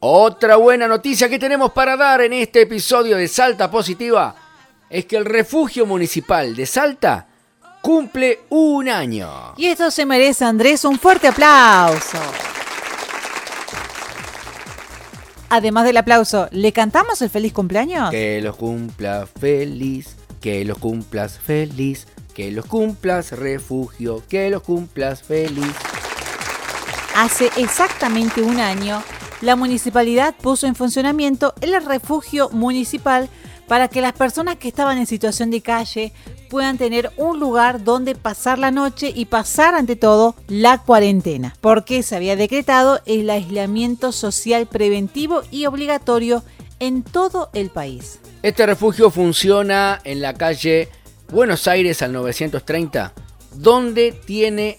Otra buena noticia que tenemos para dar en este episodio de Salta Positiva es que el refugio municipal de Salta cumple un año. Y esto se merece, Andrés, un fuerte aplauso. Además del aplauso, ¿le cantamos el feliz cumpleaños? Que los cumpla feliz, que los cumplas feliz, que los cumplas refugio, que los cumplas feliz. Hace exactamente un año la municipalidad puso en funcionamiento el refugio municipal para que las personas que estaban en situación de calle puedan tener un lugar donde pasar la noche y pasar ante todo la cuarentena, porque se había decretado el aislamiento social preventivo y obligatorio en todo el país. Este refugio funciona en la calle Buenos Aires al 930, donde tiene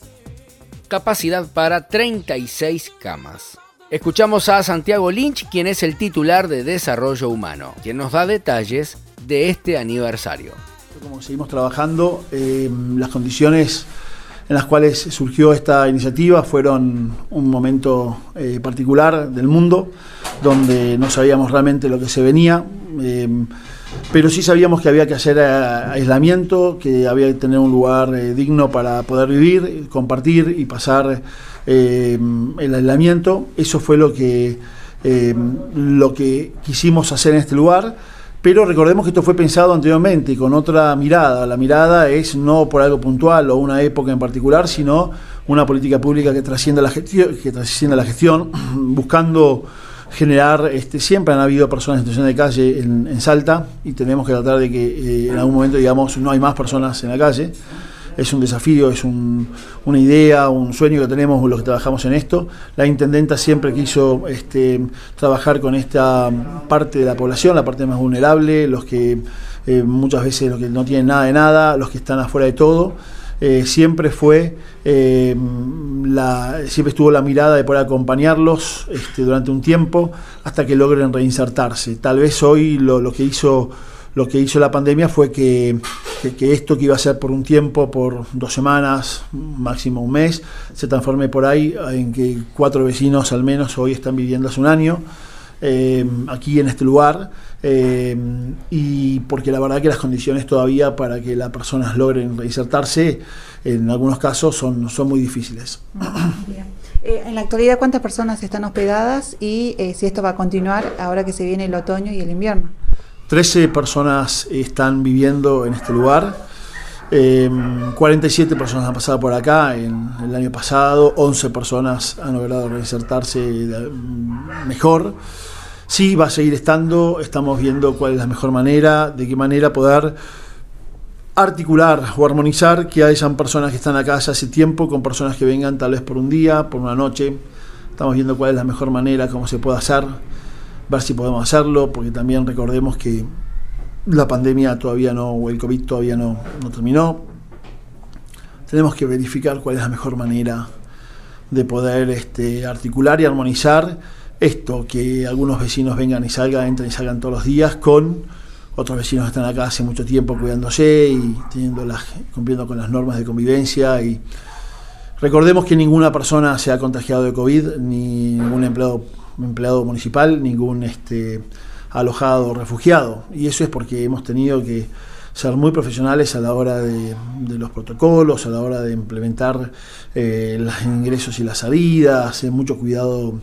capacidad para 36 camas. Escuchamos a Santiago Lynch, quien es el titular de Desarrollo Humano, quien nos da detalles de este aniversario. Como seguimos trabajando, eh, las condiciones en las cuales surgió esta iniciativa fueron un momento eh, particular del mundo, donde no sabíamos realmente lo que se venía, eh, pero sí sabíamos que había que hacer aislamiento, que había que tener un lugar digno para poder vivir, compartir y pasar eh, el aislamiento. Eso fue lo que, eh, lo que quisimos hacer en este lugar. Pero recordemos que esto fue pensado anteriormente con otra mirada. La mirada es no por algo puntual o una época en particular, sino una política pública que trascienda la gestión, que trascienda la gestión buscando generar, este, siempre han habido personas en situación de calle en, Salta y tenemos que tratar de que eh, en algún momento, digamos, no hay más personas en la calle es un desafío, es una idea, un sueño que tenemos los que trabajamos en esto. La intendenta siempre quiso este, trabajar con esta parte de la población, la parte más vulnerable, los que eh, muchas veces los que no tienen nada de nada, los que están afuera de todo. Eh, siempre fue eh, la, siempre estuvo la mirada de poder acompañarlos este, durante un tiempo hasta que logren reinsertarse. Tal vez hoy lo que hizo lo que hizo la pandemia fue que, esto que iba a ser por un tiempo, por dos semanas, máximo un mes, se transforme por ahí en que cuatro vecinos al menos hoy están viviendo hace un año. Eh, aquí en este lugar eh, y porque la verdad que las condiciones todavía para que las personas logren reinsertarse en algunos casos son, son muy difíciles. Eh, en la actualidad, ¿cuántas personas están hospedadas y si esto va a continuar ahora que se viene el otoño y el invierno? 13 personas están viviendo en este lugar. 47 em, personas han pasado por acá en, el año pasado, 11 personas han logrado reinsertarse mejor. Sí, va a seguir estando, estamos viendo cuál es la mejor manera, de qué manera poder articular o armonizar que hayan personas que están acá hace tiempo con personas que vengan tal vez por un día, por una noche. Estamos viendo cuál es la mejor manera, cómo se puede hacer ver si podemos hacerlo, porque también recordemos que la pandemia todavía no, o el COVID todavía no, terminó. Tenemos que verificar cuál es la mejor manera de poder este, articular y armonizar esto, que algunos vecinos vengan y salgan, entren y salgan todos los días, con otros vecinos que están acá hace mucho tiempo cuidándose y teniendo las, cumpliendo con las normas de convivencia. Y recordemos que ninguna persona se ha contagiado de COVID, ni ningún empleado empleado municipal, ningún este, alojado refugiado. Y eso es porque hemos tenido que ser muy profesionales a la hora de, los protocolos, a la hora de implementar eh, los ingresos y las salidas, mucho cuidado,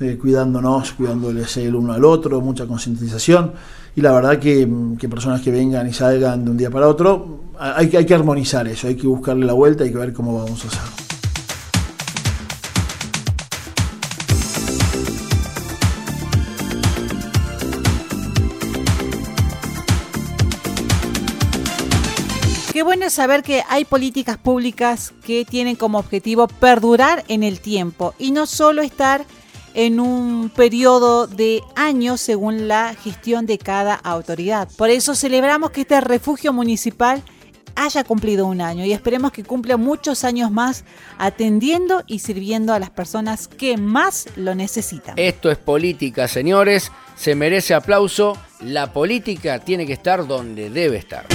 eh, cuidándonos, cuidándoles el uno al otro, mucha concientización. Y la verdad que, que, personas que vengan y salgan de un día para otro, hay, hay que armonizar eso, hay que buscarle la vuelta, hay que ver cómo vamos a hacer. Qué bueno es saber que hay políticas públicas que tienen como objetivo perdurar en el tiempo y no solo estar en un periodo de años según la gestión de cada autoridad. Por eso celebramos que este refugio municipal haya cumplido un año y esperemos que cumpla muchos años más atendiendo y sirviendo a las personas que más lo necesitan. Esto es política, señores, se merece aplauso, la política tiene que estar donde debe estar.